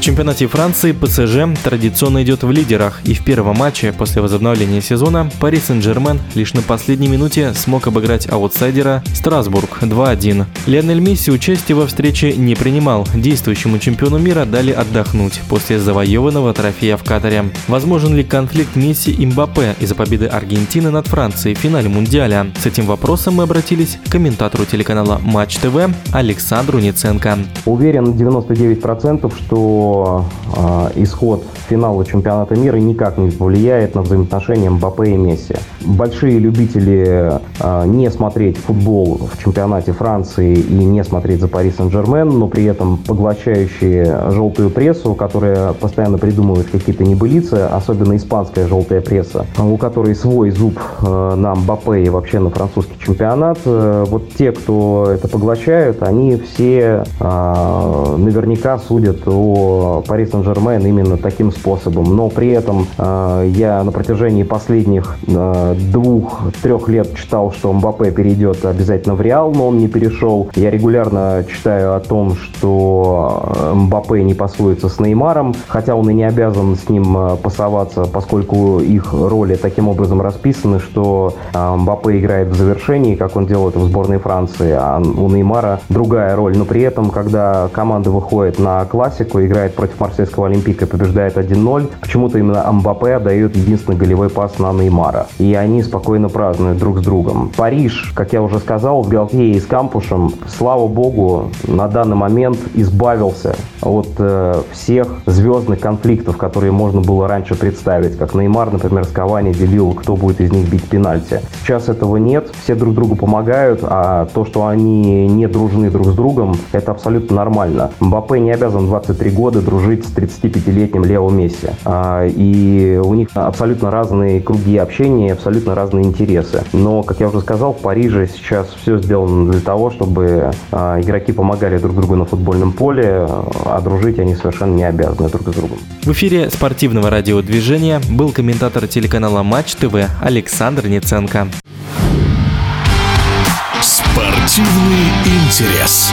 В чемпионате Франции ПСЖ традиционно идет в лидерах, и в первом матче после возобновления сезона Пари Сен-Жермен лишь на последней минуте смог обыграть аутсайдера Страсбург 2-1. Лионель Месси участие во встрече не принимал, действующему чемпиону мира дали отдохнуть после завоеванного трофея в Катаре. Возможен ли конфликт Месси и Мбаппе из-за победы Аргентины над Францией в финале Мундиаля? С этим вопросом мы обратились к комментатору телеканала Матч ТВ Александру Ниценко. Уверен 99%, что э, исход финала чемпионата мира никак не повлияет на взаимоотношения Мбаппе и Месси. Большие любители э, не смотреть футбол в чемпионате Франции и не смотреть за Пари Сен-Жермен, но при этом поглощающие желтую прессу, которая постоянно придумывает какие-то небылицы, особенно испанская желтая пресса, у которой свой зуб э, на Мбаппе и вообще на французский чемпионат. Э, вот те, кто это поглощают, они все э, наверняка судят о Пари Сен-Жермен именно таким способом. Но при этом э, я на протяжении последних э, двух-трех лет читал, что Мбаппе перейдет обязательно в Реал, но он не перешел. Я регулярно читаю о том, что э, Мбаппе не пасуется с Неймаром, хотя он и не обязан с ним пасоваться, поскольку их роли таким образом расписаны, что э, Мбаппе играет в завершении, как он делает в сборной Франции, а у Неймара другая роль. Но при этом, когда команда выходит на классику, играет играет против Марсельского Олимпика, побеждает 1-0. Почему-то именно Амбапе дает единственный голевой пас на Неймара. И они спокойно празднуют друг с другом. Париж, как я уже сказал, с Галтье и с Кампушем, слава богу, на данный момент избавился от э, всех звездных конфликтов, которые можно было раньше представить. Как Неймар, например, с Кавани делил, кто будет из них бить пенальти. Сейчас этого нет, все друг другу помогают, а то, что они не дружны друг с другом, это абсолютно нормально. Мбаппе не обязан 23 года годы дружить с 35-летним Лео Месси. А, и у них абсолютно разные круги общения, абсолютно разные интересы. Но, как я уже сказал, в Париже сейчас все сделано для того, чтобы а, игроки помогали друг другу на футбольном поле, а дружить они совершенно не обязаны друг с другом. В эфире спортивного радиодвижения был комментатор телеканала Матч ТВ Александр Ниценко. Спортивный интерес.